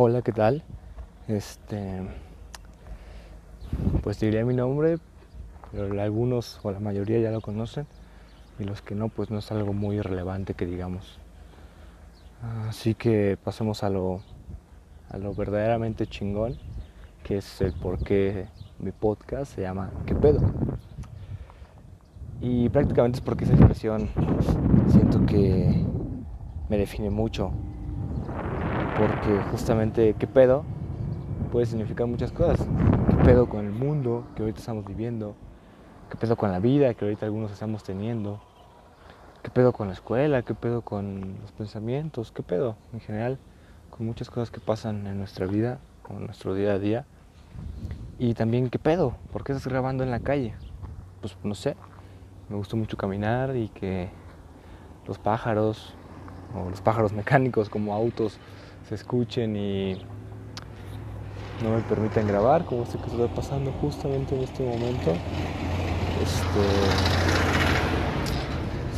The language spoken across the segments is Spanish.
Hola, ¿qué tal? Este, pues diría mi nombre, pero algunos o la mayoría ya lo conocen y los que no, pues no es algo muy relevante que digamos. Así que pasemos a lo, a lo verdaderamente chingón, que es el por qué mi podcast se llama ¿Qué pedo? Y prácticamente es porque esa expresión siento que me define mucho porque justamente qué pedo puede significar muchas cosas. ¿Qué pedo con el mundo que ahorita estamos viviendo? ¿Qué pedo con la vida que ahorita algunos estamos teniendo? ¿Qué pedo con la escuela? ¿Qué pedo con los pensamientos? ¿Qué pedo en general? Con muchas cosas que pasan en nuestra vida, en nuestro día a día. Y también, ¿qué pedo? ¿Por qué estás grabando en la calle? Pues no sé. Me gustó mucho caminar y que los pájaros, o los pájaros mecánicos como autos, se escuchen y no me permiten grabar como esto que está pasando justamente en este momento. Este,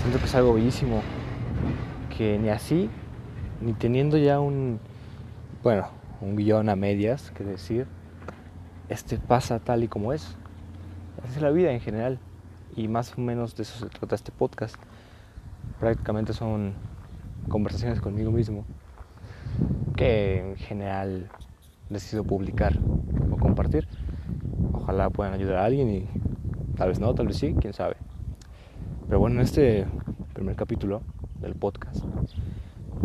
siento que es algo bellísimo que ni así, ni teniendo ya un, bueno, un guion a medias, que decir, este pasa tal y como es. Es la vida en general y más o menos de eso se trata este podcast. Prácticamente son conversaciones conmigo mismo que en general decido publicar o compartir. Ojalá puedan ayudar a alguien y tal vez no, tal vez sí, quién sabe. Pero bueno, en este primer capítulo del podcast,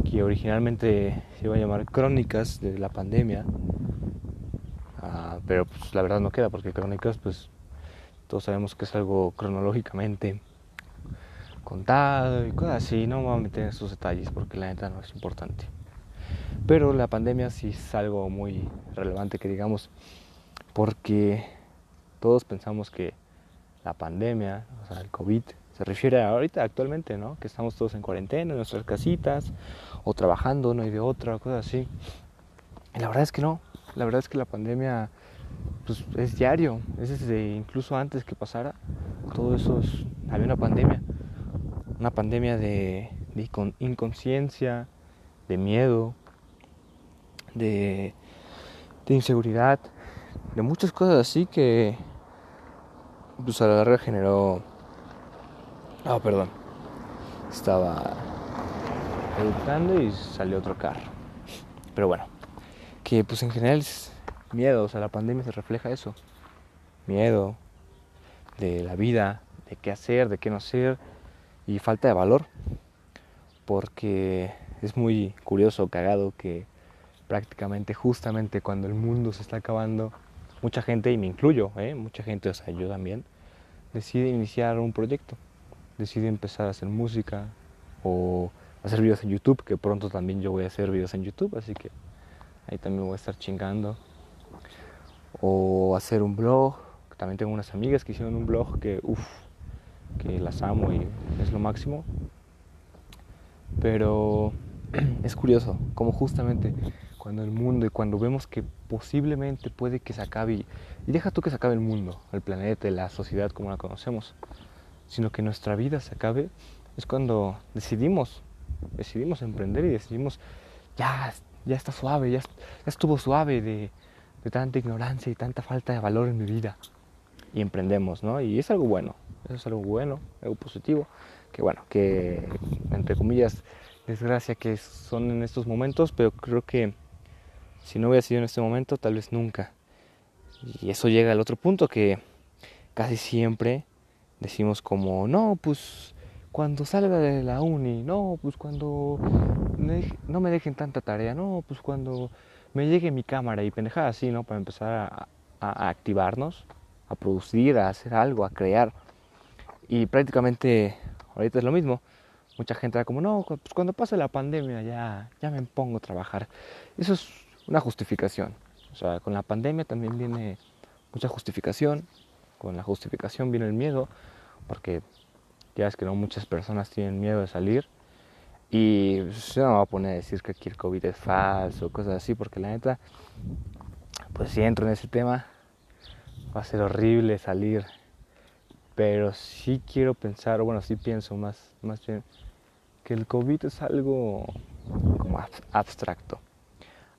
que originalmente se iba a llamar Crónicas de la pandemia, uh, pero pues la verdad no queda porque Crónicas pues todos sabemos que es algo cronológicamente contado y cosas así, no me voy a meter en esos detalles porque la neta no es importante. Pero la pandemia sí es algo muy relevante que digamos, porque todos pensamos que la pandemia, o sea, el COVID, se refiere a ahorita actualmente, ¿no? Que estamos todos en cuarentena, en nuestras casitas, o trabajando, no hay de otra, cosas así. Y la verdad es que no, la verdad es que la pandemia pues, es diario, es desde incluso antes que pasara, todo eso es, había una pandemia, una pandemia de, de inconsciencia, de miedo, de, inseguridad, de muchas cosas así que pues a la larga generó... Ah, perdón. Estaba educando y salió otro carro. Pero bueno, que pues en general es miedo, o sea, la pandemia se refleja eso. Miedo de la vida, de qué hacer, de qué no hacer y falta de valor. Porque es muy curioso, cagado que prácticamente justamente cuando el mundo se está acabando, mucha gente, y me incluyo, ¿eh? mucha gente, o sea, yo también, decide iniciar un proyecto, decide empezar a hacer música o hacer videos en YouTube, que pronto también yo voy a hacer videos en YouTube, así que ahí también voy a estar chingando. O hacer un blog, también tengo unas amigas que hicieron un blog que, uff, que las amo y es lo máximo. Pero es curioso, como justamente cuando el mundo y cuando vemos que posiblemente puede que se acabe, y deja tú que se acabe el mundo, el planeta, la sociedad como la conocemos, sino que nuestra vida se acabe, es cuando decidimos, decidimos emprender y decidimos, ya, ya está suave, ya, estuvo suave de, de tanta ignorancia y tanta falta de valor en mi vida. Y emprendemos, ¿no? Y es algo bueno, eso es algo bueno, algo positivo, que bueno, que entre comillas, desgracia que son en estos momentos, pero creo que si no hubiera sido en este momento, tal vez nunca. Y eso llega al otro punto que casi siempre decimos como, no, pues cuando salga de la uni, no, pues cuando no me dejen tanta tarea, no, pues cuando me llegue mi cámara y pendejada así, ¿no? Para empezar a, activarnos, a producir, a hacer algo, a crear. Y prácticamente ahorita es lo mismo. Mucha gente era como, no, pues cuando pase la pandemia ya, ya me pongo a trabajar. Eso es una justificación. O sea, con la pandemia también viene mucha justificación, con la justificación viene el miedo, porque ya es que no muchas personas tienen miedo de salir. Y yo no me voy a poner a decir que aquí el COVID es falso, cosas así, porque la neta, pues si entro en ese tema, va a ser horrible salir. Pero sí quiero pensar, bueno, sí pienso más, más bien, que el COVID es algo como abstracto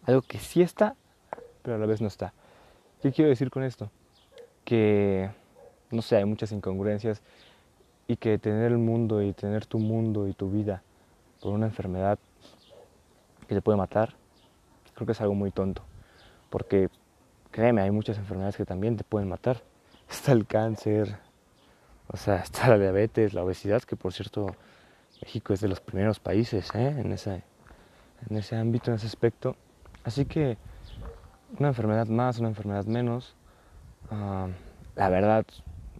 Algo que sí está, pero a la vez no está. ¿Qué quiero decir con esto? Que, no sé, hay muchas incongruencias y que tener el mundo y tener tu mundo y tu vida por una enfermedad que te puede matar, creo que es algo muy tonto. Porque, créeme, hay muchas enfermedades que también te pueden matar. Está el cáncer, o sea, está la diabetes, la obesidad, que por cierto, México es de los primeros países ¿eh? en, ese, en ese ámbito, en ese aspecto. Así que una enfermedad más, una enfermedad menos. Ah, la verdad,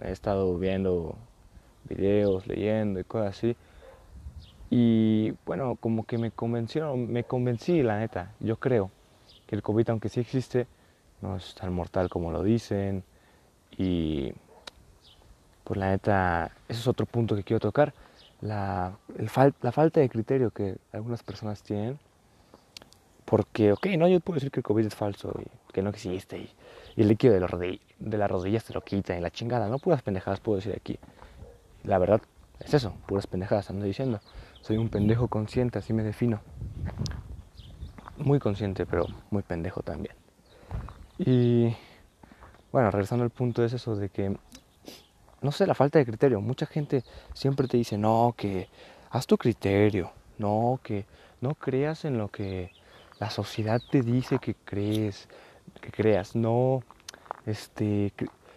he estado viendo videos, leyendo y cosas así. Y bueno, como que me convencieron, me convencí, la neta. Yo creo que el COVID, aunque sí existe, no es tan mortal como lo dicen. Y pues la neta, ese es otro punto que quiero tocar. La, la falta de criterio que algunas personas tienen porque, ok, no, yo puedo decir que el COVID es falso y que no existe y, el líquido de, de las rodillas te lo quita y la chingada, no puras pendejadas puedo decir aquí. La verdad es eso, puras pendejadas ando diciendo. Soy un pendejo consciente, así me defino. Muy consciente, pero muy pendejo también. Y bueno, regresando al punto es eso de que, no sé, la falta de criterio. Mucha gente siempre te dice, no, que haz tu criterio, no, que no creas en lo que la sociedad te dice que crees, que creas, no, este,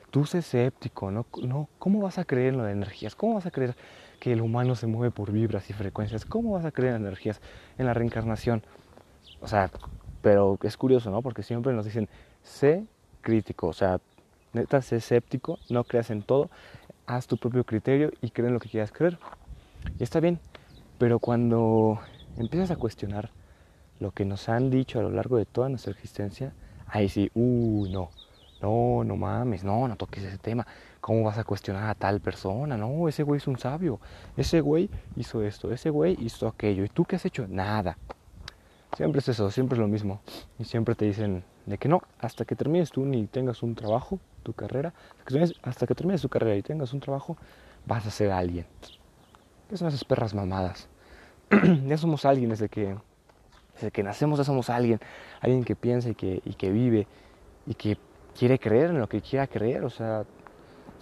tú sé escéptico, no, no, ¿cómo vas a creer en de energías? ¿Cómo vas a creer que el humano se mueve por vibras y frecuencias? ¿Cómo vas a creer en energías, en la reencarnación? O sea, pero es curioso, ¿no? Porque siempre nos dicen, sé crítico, o sea, neta, sé escéptico, no creas en todo, haz tu propio criterio y cree en lo que quieras creer. Y está bien, pero cuando empiezas a cuestionar lo que nos han dicho a lo largo de toda nuestra existencia, ahí sí, uy, no, no, no mames, no, no toques ese tema. ¿Cómo vas a cuestionar a tal persona? No, ese güey es un sabio. Ese güey hizo esto, ese güey hizo aquello. ¿Y tú qué has hecho? Nada. Siempre es eso, siempre es lo mismo. Y siempre te dicen de que no, hasta que termines tú ni tengas un trabajo, tu carrera, hasta que termines, tu carrera y tengas un trabajo, vas a ser alguien. ¿Qué son perras mamadas? ya somos alguien desde que desde que nacemos somos alguien, alguien que piensa y que, y que vive y que quiere creer en lo que quiera creer, o sea,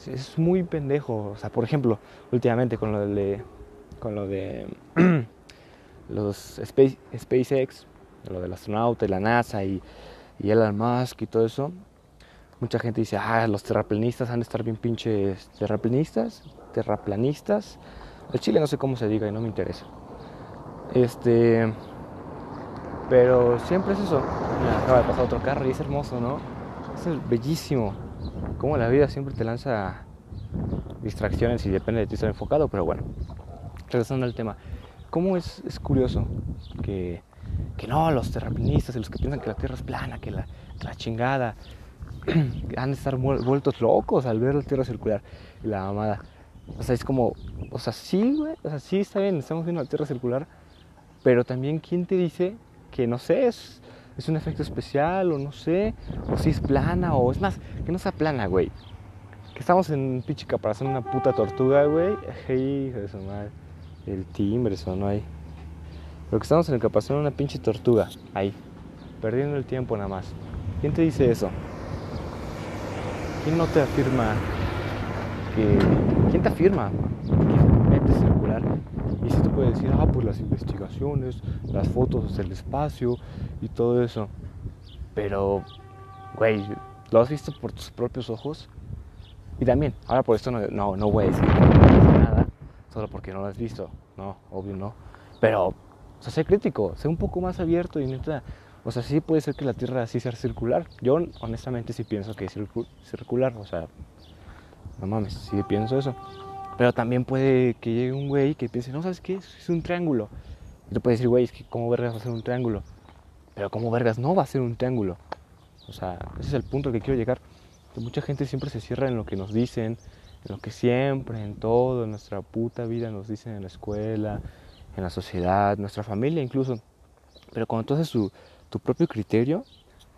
es muy pendejo, o sea, por ejemplo, últimamente con lo de, con lo de los Space, SpaceX, lo del astronauta y la NASA y, y Elon Musk y todo eso, mucha gente dice, ah, los terraplanistas han de estar bien pinches terraplanistas, terraplanistas, el chile no sé cómo se diga y no me interesa. Este, pero siempre es eso. Mira, acaba de pasar otro carro y es hermoso, ¿no? Es bellísimo. Como la vida siempre te lanza distracciones y depende de ti estar enfocado, pero bueno. Regresando al tema. ¿Cómo es, es curioso que, que no, los terraplanistas y los que piensan que la Tierra es plana, que la, la chingada, han de estar vueltos locos al ver la Tierra circular y la amada. O sea, es como, o sea, sí, güey, o sea, sí está bien, estamos viendo la Tierra circular, pero también, ¿quién te dice que no sé, es, es un efecto especial o no sé, o si es plana o es más, que no sea plana, güey. Que estamos en pinche caparazón, una puta tortuga, güey. Hijo de. El timbre sonó ahí. Pero que estamos en el caparazón una pinche tortuga, ahí. Perdiendo el tiempo nada más. ¿Quién te dice eso? ¿Quién no te afirma que... ¿Quién te afirma puedes decir, ah, pues las investigaciones, las fotos del espacio y todo eso. Pero, güey, ¿lo has visto por tus propios ojos? Y también, ahora por esto no, no, no voy a decir nada, solo porque no lo has visto. No, obvio no. Pero, o sea, sé crítico, sé un poco más abierto y neta, o sea, sí puede ser que la Tierra así sea circular. Yo honestamente sí pienso que es circular, o sea, no mames, sí pienso eso. Pero también puede que llegue un güey que piense, no, ¿sabes qué? Es un triángulo. Y tú puedes decir, güey, es que ¿cómo vergas va a ser un triángulo? Pero ¿cómo vergas no va a ser un triángulo? O sea, ese es el punto al que quiero llegar. Que mucha gente siempre se cierra en lo que nos dicen, en lo que siempre, en todo, en nuestra puta vida nos dicen en la escuela, en la sociedad, nuestra familia incluso. Pero cuando tú haces tu propio criterio,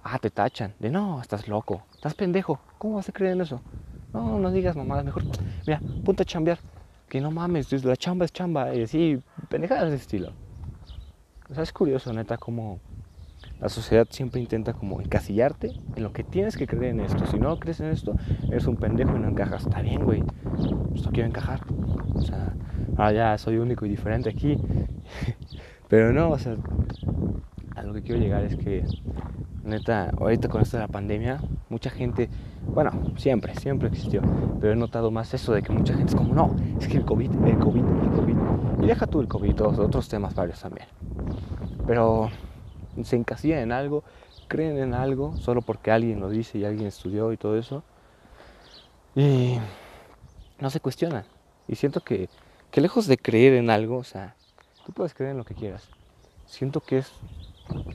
ah, te tachan. De no, estás loco, estás pendejo. ¿Cómo vas a creer en eso? No, no digas mamadas, mejor, mira, ponte a chambear. Que no mames, la chamba es chamba. Y así, pendejadas de estilo. O sea, es curioso, neta, cómo, la sociedad siempre intenta como encasillarte en lo que tienes que creer en esto. Si no crees en esto, eres un pendejo y no encajas. Está bien, güey. Pues no quiero encajar. O sea, ahora ya soy único y diferente aquí. Pero no, o sea, a lo que quiero llegar es que, neta, ahorita con esto de la pandemia, mucha gente, bueno, siempre, siempre existió, pero he notado más eso de que mucha gente es como, no, es que el COVID, el COVID, el COVID. Y deja tú el COVID, todos otros temas varios también. Pero se encasillan en algo, creen en algo solo porque alguien lo dice y alguien estudió y todo eso. Y no se cuestionan. Y siento que, que lejos de creer en algo, o sea, tú puedes creer en lo que quieras. Siento que es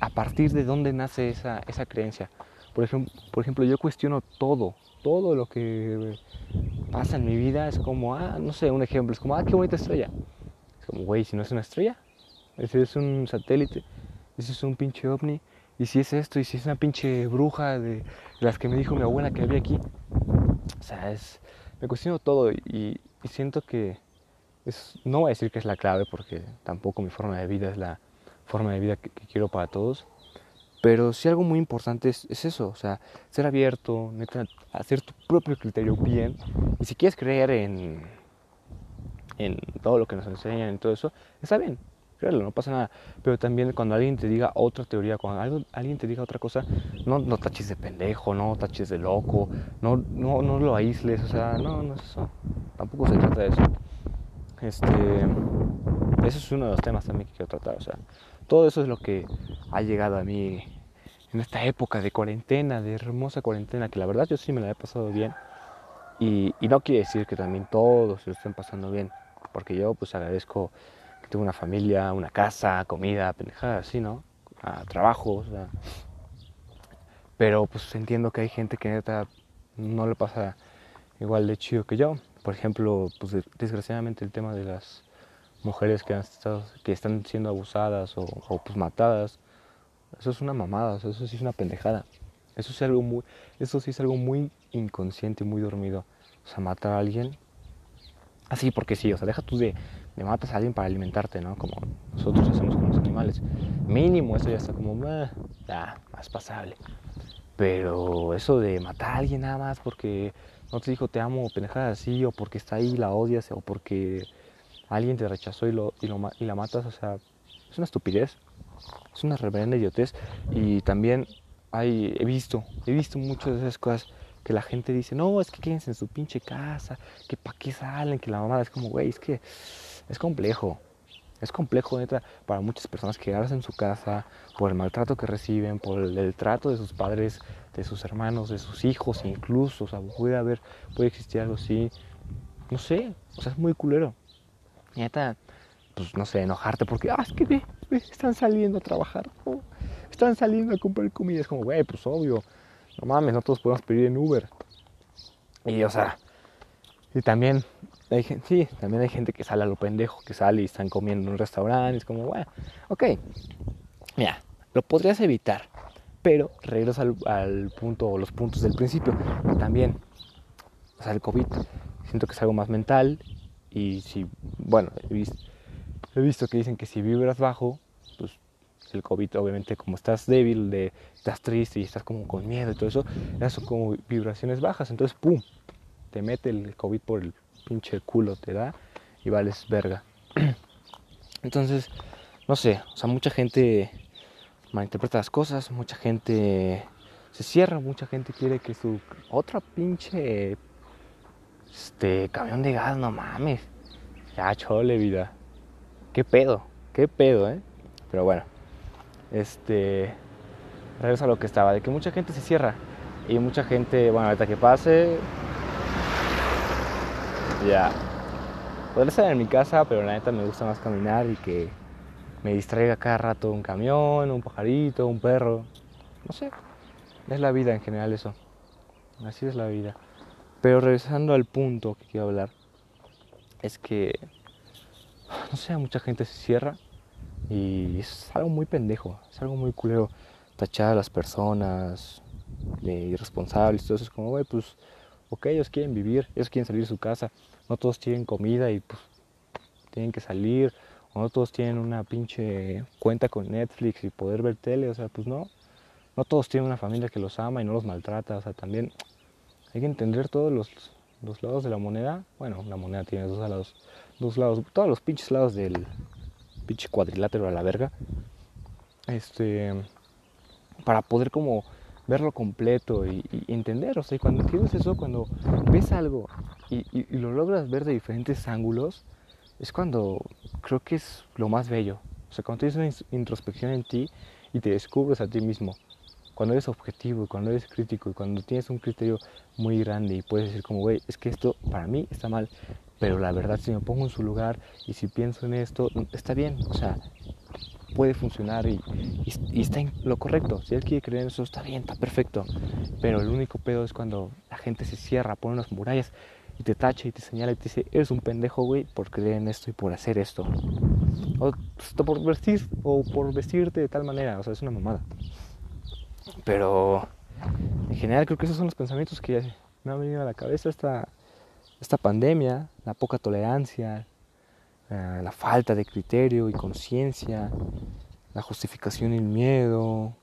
a partir de dónde nace esa, esa creencia. Por ejemplo, por ejemplo, yo cuestiono todo, todo lo que pasa en mi vida es como, ah, no sé, un ejemplo, es como, ah, qué bonita estrella. Es como, güey, si no es una estrella, ese es un satélite ese es un pinche ovni, y si es esto, y si es una pinche bruja de las que me dijo mi abuela que había aquí. O sea, es, me cuestiono todo y, siento que es, no voy a decir que es la clave porque tampoco mi forma de vida es la forma de vida que, quiero para todos. Pero sí algo muy importante es, eso, o sea, ser abierto, hacer tu propio criterio bien. Y si quieres creer en, en todo lo que nos enseñan y todo eso, está bien no pasa nada. Pero también cuando alguien te diga otra teoría, cuando alguien te diga otra cosa, no, no taches de pendejo, no taches de loco, no, no, no lo aísles, o sea, no, no es eso. Tampoco se trata de eso. Este, eso es uno de los temas también que quiero tratar, o sea, todo eso es lo que ha llegado a mí en esta época de cuarentena, de hermosa cuarentena, que la verdad yo sí me la he pasado bien. Y, no quiere decir que también todos se lo estén pasando bien, porque yo pues agradezco tengo una familia, una casa, comida, pendejada así, ¿no? A trabajo, o sea. Pero pues entiendo que hay gente que neta no le pasa igual de chido que yo. Por ejemplo, pues desgraciadamente el tema de las mujeres que, han estado, que están siendo abusadas o, pues matadas, eso es una mamada, eso sí es una pendejada. Eso es algo muy, eso sí es algo muy inconsciente, muy dormido. O sea, matar a alguien así porque sí, o sea, deja tú de le matas a alguien para alimentarte, ¿no? Como nosotros hacemos con los animales. Mínimo, eso ya está como, ah, más pasable. Pero eso de matar a alguien nada más porque no te dijo te amo, pendejada así, o porque está ahí la odias, o porque alguien te rechazó y, lo, y, lo, y la matas, o sea, es una estupidez. Es una reverenda idiotez. Y también hay, he visto, he visto muchas de esas cosas que la gente dice, no, es que quédense en su pinche casa, que para qué salen, que la mamada es como, güey, es que es complejo. Es complejo, neta, para muchas personas quedarse en su casa por el maltrato que reciben, por el, trato de sus padres, de sus hermanos, de sus hijos, incluso. O sea, puede haber, puede existir algo así. No sé, o sea, es muy culero. Neta, pues no sé, enojarte porque, ah, es que ve, están saliendo a trabajar, están saliendo a comprar comida. Es como, güey, pues obvio, no mames, no todos podemos pedir en Uber. Y, o sea, y también hay, sí, también hay gente que sale a lo pendejo, que sale y están comiendo en un restaurante. Es como, bueno, ok, mira, lo podrías evitar, pero regreso al, al punto o los puntos del principio. También, o sea, el COVID, siento que es algo más mental y si, bueno, he visto, que dicen que si vibras bajo, pues el COVID obviamente como estás débil, de, estás triste y estás como con miedo y todo eso, esas son como vibraciones bajas, entonces ¡pum! te mete el COVID por el pinche culo, te da y vales verga. Entonces, no sé, o sea, mucha gente malinterpreta las cosas, mucha gente se cierra, mucha gente quiere que su otra pinche este camión de gas, no mames. Ya chole vida. ¿Qué pedo? ¿Qué pedo, eh? Pero bueno, este regreso a lo que estaba, de que mucha gente se cierra y mucha gente, bueno, ahorita que pase, ya. Podría estar en mi casa, pero la neta me gusta más caminar y que me distraiga cada rato un camión, un pajarito, un perro. No sé. Es la vida en general eso. Así es la vida. Pero regresando al punto que quiero hablar, es que, no sé, mucha gente se cierra y es algo muy pendejo, es algo muy culero. Tachar a las personas de irresponsables, todo eso es como, güey, pues, ok, ellos quieren vivir, ellos quieren salir de su casa, no todos tienen comida y pues tienen que salir no todos tienen una pinche cuenta con Netflix y poder ver tele, o sea, pues no. No todos tienen una familia que los ama y no los maltrata, o sea, también hay que entender todos los, los lados de la moneda. Bueno, la moneda tiene dos lados, dos lados, todos los pinches lados del pinche cuadrilátero a la verga. Este, para poder como verlo completo y, entender, o sea, cuando entiendes eso, cuando ves algo y, y lo logras ver de diferentes ángulos, es cuando creo que es lo más bello. O sea, cuando tienes una introspección en ti y te descubres a ti mismo. Cuando eres objetivo, cuando eres crítico y cuando tienes un criterio muy grande y puedes decir como, güey, es que esto para mí está mal, pero la verdad si me pongo en su lugar y si pienso en esto, está bien. O sea, puede funcionar y, y, está en lo correcto. Si él quiere creer en eso, está bien, está perfecto. Pero el único pedo es cuando la gente se cierra, pone unas murallas y te tacha y te señala y te dice, eres un pendejo, güey, por creer en esto y por hacer esto. O pues, por vestir o por vestirte de tal manera, o sea, es una mamada. Pero en general creo que esos son los pensamientos que me han venido a la cabeza. Esta, esta pandemia, la poca tolerancia, eh, la falta de criterio y conciencia, la justificación y el miedo,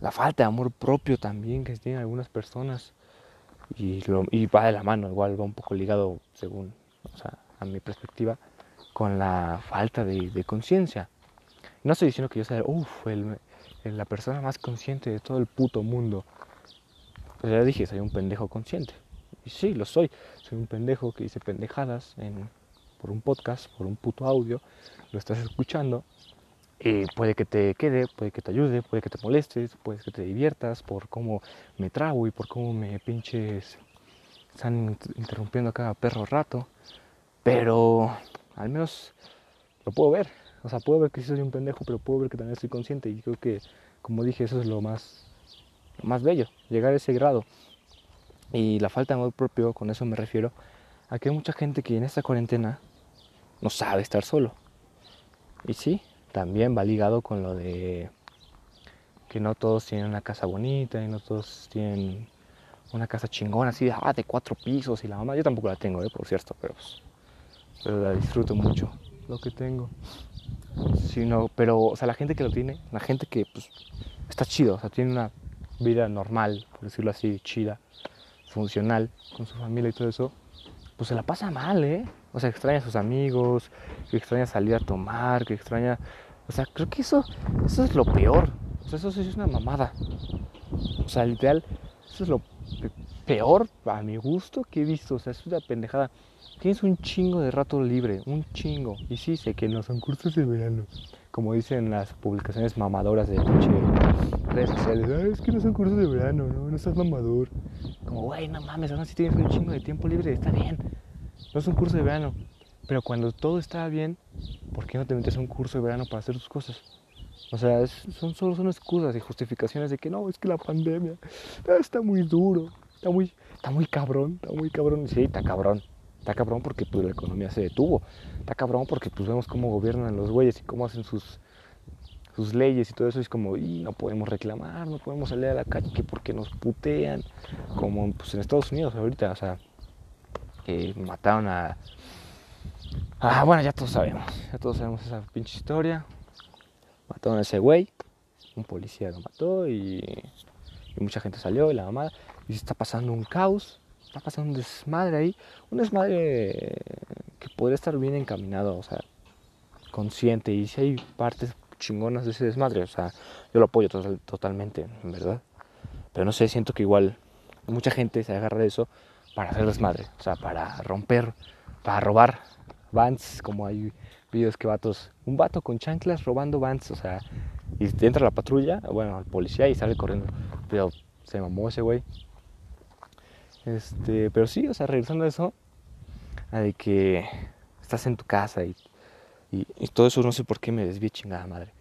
la falta de amor propio también que tienen algunas personas. Y, lo, va de la mano, igual va un poco ligado, según, a mi perspectiva, con la falta de, conciencia. No estoy diciendo que yo sea, uff, la persona más consciente de todo el puto mundo. Pues ya dije, soy un pendejo consciente. Y sí, lo soy. Soy un pendejo que dice pendejadas en, por un podcast, por un puto audio. Lo estás escuchando eh, puede que te quede, puede que te ayude, puede que te molestes, puede que te diviertas por cómo me trago y por cómo me pinches están interrumpiendo cada perro rato. Pero al menos lo puedo ver. O sea, puedo ver que sí soy un pendejo, pero puedo ver que también estoy consciente. Y creo que, como dije, eso es lo más, lo más bello, llegar a ese grado. Y la falta de amor propio, con eso me refiero, a que hay mucha gente que en esta cuarentena no sabe estar solo. Y sí, también va ligado con lo de que no todos tienen una casa bonita y no todos tienen una casa chingona así de, ah, de cuatro pisos y la mamá. Yo tampoco la tengo, eh, por cierto, pero, pues, pero la disfruto mucho lo que tengo. Sino, pero, o sea, la gente que lo tiene, la gente que pues, está chido, o sea, tiene una vida normal, por decirlo así, chida, funcional, con su familia y todo eso, pues se la pasa mal, ¿eh? O sea, extraña a sus amigos, que extraña salir a tomar, que extraña... O sea, creo que eso, eso es lo peor. O sea, eso sí es una mamada. O sea, literal, eso es lo peor a mi gusto que he visto. O sea, es una pendejada. Tienes un chingo de rato libre, un chingo. Y sí, sé que no son cursos de verano. Como dicen las publicaciones mamadoras de pinche redes sociales. es que no son cursos de verano, no, no estás mamador. Como, güey, no mames, ahora sí tienes un chingo de tiempo libre, está bien no es un curso de verano. Pero cuando todo está bien, ¿por qué no te metes a un curso de verano para hacer tus cosas? O sea, son solo son excusas y justificaciones de que no, es que la pandemia está muy duro, está muy, está muy cabrón, está muy cabrón. Sí, está cabrón. Está cabrón porque pues, la economía se detuvo. Está cabrón porque pues vemos cómo gobiernan los güeyes y cómo hacen sus, sus leyes y todo eso. es como, y no podemos reclamar, no podemos salir a la calle que porque nos putean. Como pues, en Estados Unidos ahorita, o sea, mataron a... Ah, bueno, ya todos sabemos, ya todos sabemos esa pinche historia. Mataron a ese güey, un policía lo mató y, mucha gente salió y la mamá y se está pasando un caos, está pasando un desmadre ahí, un desmadre que podría estar bien encaminado, o sea, consciente y si hay partes chingonas de ese desmadre, o sea, yo lo apoyo totalmente, en verdad. Pero no sé, siento que igual mucha gente se agarra de eso para hacer desmadre, o sea, para romper, para robar vans, como hay videos que vatos, un vato con chanclas robando vans, o sea, y entra la patrulla, bueno, el policía y sale corriendo, pero se mamó ese güey. Este, pero sí, o sea, regresando a eso, a de que estás en tu casa y, todo eso, no sé por qué me desvié chingada madre,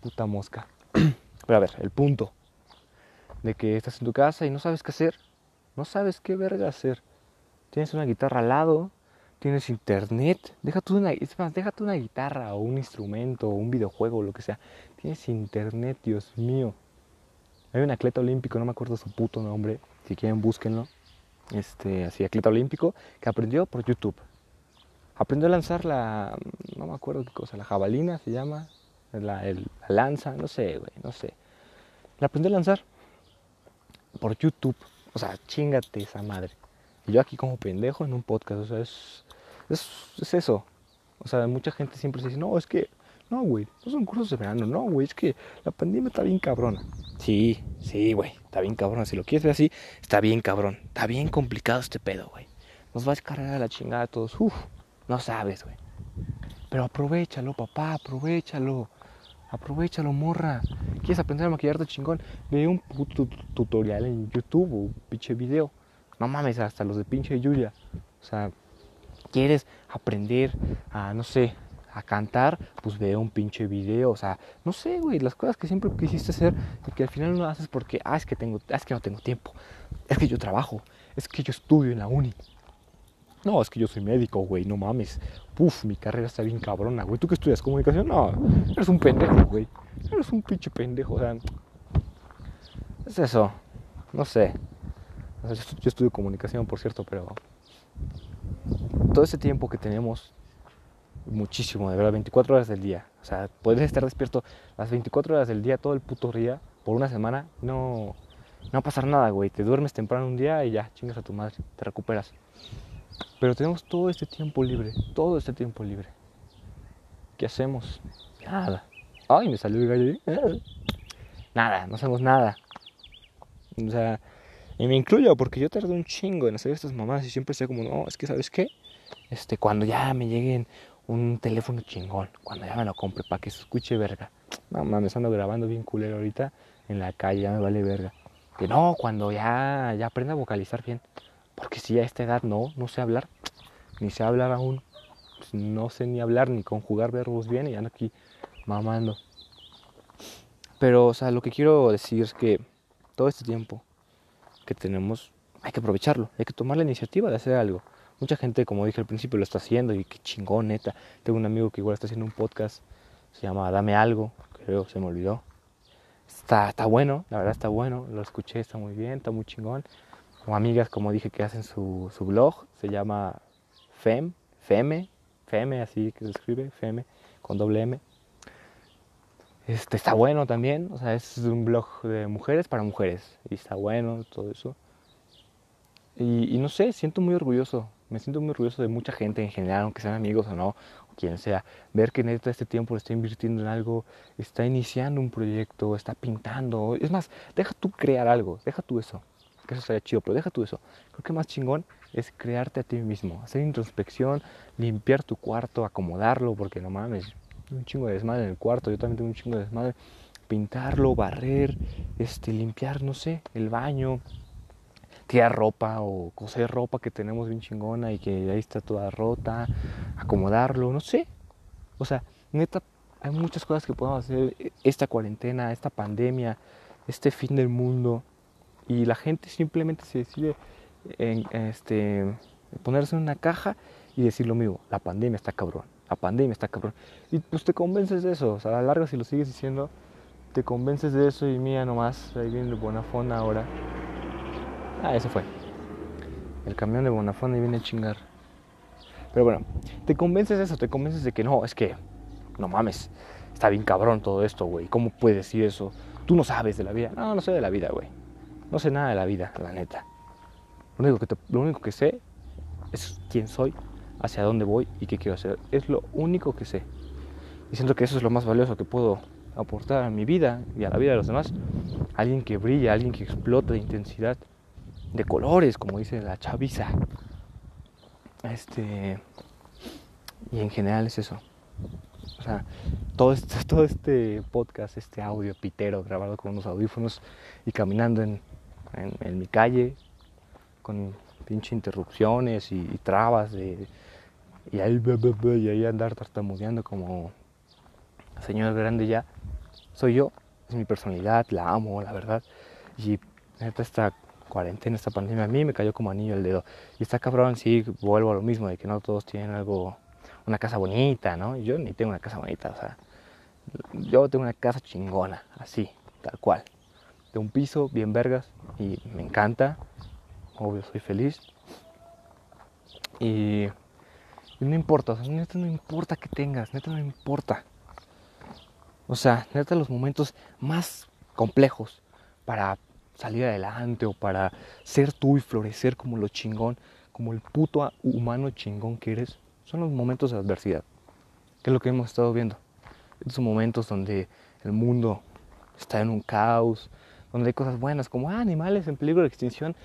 puta mosca. pero a ver, el punto de que estás en tu casa y no sabes qué hacer, no sabes qué verga hacer. Tienes una guitarra al lado, tienes internet, déjate una, es más, déjate una guitarra o un instrumento o un videojuego o lo que sea. Tienes internet, Dios mío. Hay un atleta olímpico, no me acuerdo su puto nombre, si quieren búsquenlo. Este, así, atleta olímpico, que aprendió por YouTube. aprendió a lanzar la, no me acuerdo qué cosa, la jabalina se llama, la, la lanza, no sé, güey, no sé. La aprendió a lanzar por YouTube. O sea, chingate esa madre. Y yo aquí como pendejo en un podcast, o sea, es, es, eso. O sea, mucha gente siempre se dice, no, es que, no, güey, no son cursos de verano, no, güey, es que la pandemia está bien cabrona. Sí, sí, güey, está bien cabrona. Si lo quieres ver así, está bien cabrón. Está bien complicado este pedo, güey. Nos va a descargar a la chingada a todos. Uf, no sabes, güey. Pero aprovechalo, papá, aprovechalo. Aprovechalo, morra. ¿Quieres aprender a maquillarte chingón? Ve un puto tutorial en YouTube o un pinche video. No mames, hasta los de pinche Yuya. O sea, ¿quieres aprender a, no sé, a cantar? Pues ve un pinche video. O sea, no sé, güey, las cosas que siempre quisiste hacer y que al final no haces porque, ah, es que, tengo, es que no tengo tiempo. Es que yo trabajo. Es que yo estudio en la uni. No, es que yo soy médico, güey, no mames. Puf, mi carrera está bien cabrona, güey. ¿Tú qué estudias comunicación? No, eres un pendejo, güey. Eres un pinche pendejo, o. Es eso. No sé. yo estudio comunicación, por cierto, pero. Todo ese tiempo que tenemos, muchísimo, de verdad, 24 horas del día. O sea, puedes estar despierto las 24 horas del día, todo el puto día, por una semana. No, no pasar nada, güey. Te duermes temprano un día y ya, chingas a tu madre, te recuperas. Pero tenemos todo este tiempo libre, todo este tiempo libre. ¿Qué hacemos? Nada. Ay, me salió el gallo. Nada, no hacemos nada. O sea, y me incluyo porque yo tardé un chingo en hacer estas mamás y siempre sé como, no, es que, ¿sabes qué? Este, cuando ya me lleguen un teléfono chingón, cuando ya me lo compre para que se escuche verga. No mames, ando grabando bien culero ahorita en la calle, ya me vale verga. Que no, cuando ya, ya aprenda a vocalizar bien. Porque si a esta edad no, no sé hablar, ni sé hablar aún, no sé ni hablar ni conjugar verbos bien y ando aquí mamando. Pero, o sea, lo que quiero decir es que todo este tiempo que tenemos hay que aprovecharlo, hay que tomar la iniciativa de hacer algo. Mucha gente, como dije al principio, lo está haciendo y qué chingón, neta. Tengo un amigo que igual está haciendo un podcast, se llama Dame Algo, creo, se me olvidó. Está, está bueno, la verdad está bueno, lo escuché, está muy bien, está muy chingón amigas, como dije, que hacen su, su blog, se llama FEM, FEME, FEME, así que se escribe, FEME, con doble M. Este, está bueno también, o sea, es un blog de mujeres para mujeres, y está bueno todo eso. Y, y, no sé, siento muy orgulloso, me siento muy orgulloso de mucha gente en general, aunque sean amigos o no, o quien sea, ver que neta este tiempo está invirtiendo en algo, está iniciando un proyecto, está pintando, es más, deja tú crear algo, deja tú eso, que eso estaría chido, pero deja tú eso. Creo que más chingón es crearte a ti mismo, hacer introspección, limpiar tu cuarto, acomodarlo, porque no mames, un chingo de desmadre en el cuarto, yo también tengo un chingo de desmadre. Pintarlo, barrer, este, limpiar, no sé, el baño, tirar ropa o coser ropa que tenemos bien chingona y que ahí está toda rota, acomodarlo, no sé. O sea, neta, hay muchas cosas que podemos hacer esta cuarentena, esta pandemia, este fin del mundo y la gente simplemente se decide este, ponerse en una caja y decir lo mismo, la pandemia está cabrón, la pandemia está cabrón. Y pues te convences de eso, o sea, a la larga si lo sigues diciendo, te convences de eso y mía nomás, ahí viene el Bonafón ahora. Ah, eso fue. El camión de Bonafón y viene a chingar. Pero bueno, te convences de eso, te convences de que no, es que, no mames, está bien cabrón todo esto, güey. ¿Cómo puedes decir eso? Tú no sabes de la vida. No, no sé de la vida, güey. No sé nada de la vida, la neta. Lo único que, lo único que sé es quién soy, hacia dónde voy y qué quiero hacer. Es lo único que sé. Y siento que eso es lo más valioso que puedo aportar a mi vida y a la vida de los demás. Alguien que brilla, alguien que explota de intensidad, de colores, como dice la chaviza. Este. Y en general es eso. O sea, todo este, todo este podcast, este audio pitero grabado con unos audífonos y caminando en, en, mi calle con pinche interrupciones y, trabas de, y ahí, y ahí andar tartamudeando como señor grande ya. Soy yo, es mi personalidad, la amo, la verdad. Y esta cuarentena, esta pandemia a mí me cayó como anillo el dedo. Y está cabrón, sí, vuelvo a lo mismo, de que no todos tienen algo, una casa bonita, ¿no? Yo ni tengo una casa bonita, o sea, yo tengo una casa chingona, así, tal cual de un piso bien vergas y me encanta, obvio soy feliz. Y, Y no importa, o sea, neta no importa que tengas, neta no importa. O sea, neta los momentos más complejos para salir adelante o para ser tú y florecer como lo chingón, como el puto humano chingón que eres, son los momentos de adversidad. Que es lo que hemos estado viendo. Esos momentos donde el mundo está en un caos, donde hay cosas buenas como ah, animales en peligro de extinción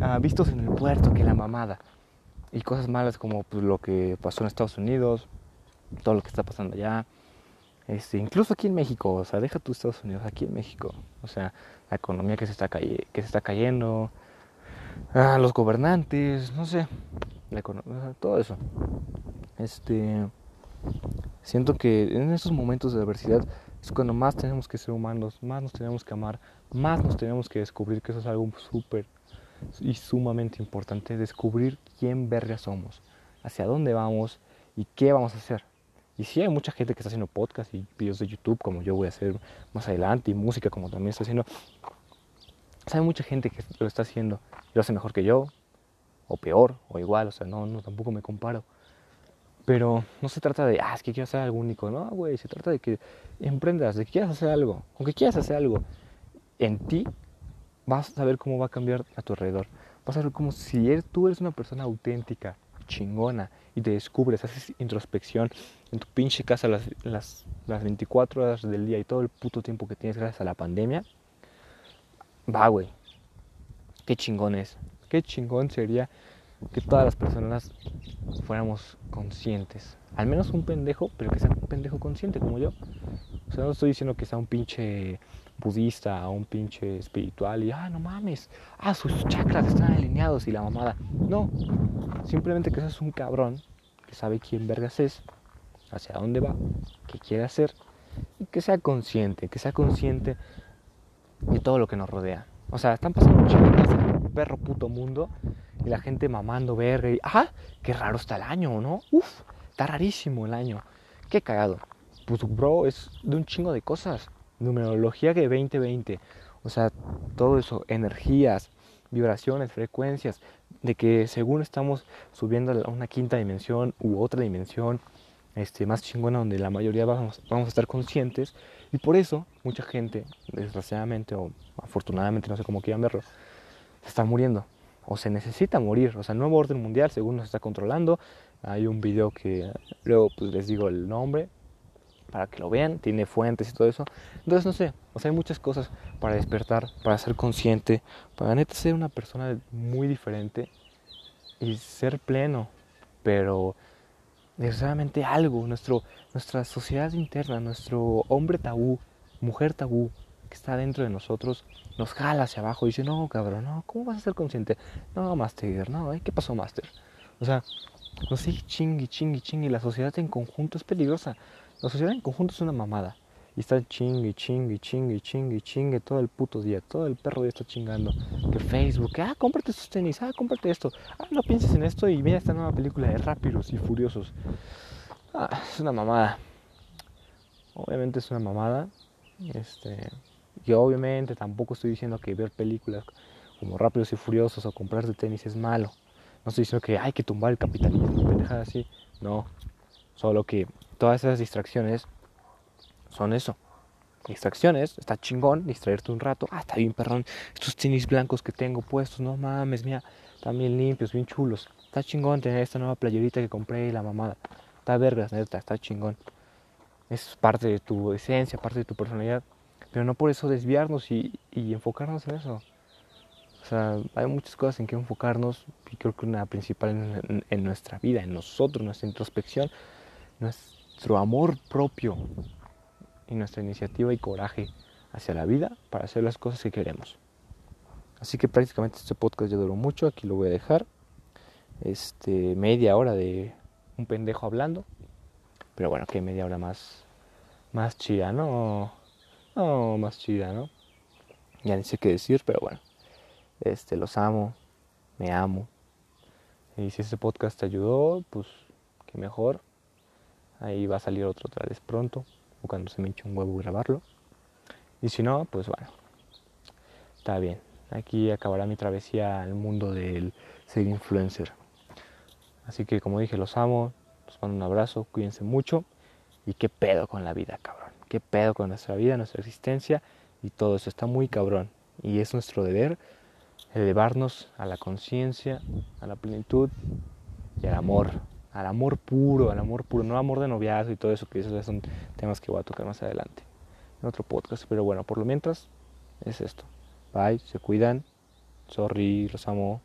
ah, vistos en el puerto, que la mamada. Y cosas malas como pues, lo que pasó en Estados Unidos, todo lo que está pasando allá. Este, incluso aquí en México, o sea, deja tú Estados Unidos, aquí en México. O sea, la economía que se está, que se está cayendo, los gobernantes, no sé, la todo eso. Este, siento que en esos momentos de adversidad es cuando más tenemos que ser humanos, más nos tenemos que amar, más nos tenemos que descubrir que eso es algo súper y sumamente importante, descubrir quién verga somos, hacia dónde vamos y qué vamos a hacer. Y sí hay mucha gente que está haciendo podcast y videos de YouTube como yo voy a hacer más adelante y música como también estoy haciendo. hay mucha gente que lo está haciendo lo hace mejor que yo, o peor, o igual, o sea, no, no tampoco me comparo. Pero no se trata de, ah, es que quiero hacer algo único. No, güey, se trata de que emprendas, de que quieras hacer algo. Aunque quieras hacer algo en ti, vas a saber cómo va a cambiar a tu alrededor. Vas a ver como si eres, tú eres una persona auténtica, chingona, y te descubres, haces introspección en tu pinche casa las, las, las 24 horas del día y todo el puto tiempo que tienes gracias a la pandemia. Va, güey. Qué chingón es. Qué chingón sería que todas las personas fuéramos conscientes. Al menos un pendejo, pero que sea un pendejo consciente como yo. O sea, no estoy diciendo que sea un pinche budista o un pinche espiritual y, ah, no mames, ah, sus chakras están alineados y la mamada. No, simplemente que seas un cabrón que sabe quién vergas es, hacia dónde va, qué quiere hacer y que sea consciente, que sea consciente de todo lo que nos rodea. O sea, están pasando muchas cosas en perro puto mundo y la gente mamando verga y, ¡ah! Qué raro está el año, ¿no? Uf, está rarísimo el año. Qué cagado. Pues, bro, es de un chingo de cosas. Numerología que 2020. O sea, todo eso, energías, vibraciones, frecuencias, de que según estamos subiendo a una quinta dimensión u otra dimensión, este, más chingona donde la mayoría vamos, vamos a estar conscientes y por eso mucha gente, desgraciadamente o afortunadamente, no sé cómo quieran verlo, se está muriendo o se necesita morir. O sea, el nuevo orden mundial, según nos está controlando. Hay un video que luego pues, les digo el nombre para que lo vean, tiene fuentes y todo eso. Entonces, no sé, o sea, hay muchas cosas para despertar, para ser consciente, para neta ser una persona muy diferente y ser pleno, pero necesariamente algo, nuestro, nuestra sociedad interna, nuestro hombre tabú, mujer tabú, está dentro de nosotros nos jala hacia abajo y dice, no, cabrón, no, ¿cómo vas a ser consciente? No, Master, no, ¿eh? ¿qué pasó, Master? O sea, no sé, chingui, chingui, chingui, la sociedad en conjunto es peligrosa. La sociedad en conjunto es una mamada. Y está chingui, chingui, chingui, chingui, chingue todo el puto día. Todo el perro día está chingando. Que Facebook, ah, cómprate estos tenis, ah, cómprate esto. Ah, no pienses en esto y mira esta nueva película de Rápidos y Furiosos. Ah, es una mamada. Obviamente es una mamada. Este, y obviamente tampoco estoy diciendo que ver películas como Rápidos y Furiosos o comprarse tenis es malo. No estoy diciendo que hay que tumbar el capitalismo, pendejada así. No. Solo que todas esas distracciones son eso. Distracciones, está chingón distraerte un rato. Ah, está bien, perdón. Estos tenis blancos que tengo puestos, no mames, mira, están bien limpios, bien chulos. Está chingón tener esta nueva playerita que compré y la mamada. Está vergas, neta, está chingón. Es parte de tu esencia, parte de tu personalidad pero no por eso desviarnos y, enfocarnos en eso. O sea, hay muchas cosas en que enfocarnos y creo que una principal en, en, nuestra vida, en nosotros, nuestra introspección, nuestro amor propio y nuestra iniciativa y coraje hacia la vida para hacer las cosas que queremos. Así que prácticamente este podcast ya duró mucho, aquí lo voy a dejar. Este, media hora de un pendejo hablando. Pero bueno, que media hora más, más chida, ¿no? no, más chida, ¿no? Ya ni sé qué decir, pero bueno. Este, los amo, me amo. Y si este podcast te ayudó, pues que mejor. Ahí va a salir otro otra vez pronto, o cuando se me eche un huevo grabarlo. Y si no, pues bueno, está bien. Aquí acabará mi travesía al mundo del ser influencer. Así que como dije, los amo, Los mando un abrazo, cuídense mucho. Y qué pedo con la vida, cabrón. Qué pedo con nuestra vida, nuestra existencia y todo eso. Está muy cabrón. Y es nuestro deber elevarnos a la conciencia, a la plenitud y al amor. Al amor puro, al amor puro. No amor de noviazgo y todo eso, que esos son temas que voy a tocar más adelante. En otro podcast. Pero bueno, por lo mientras es esto. Bye, se cuidan. Sorry, los amo.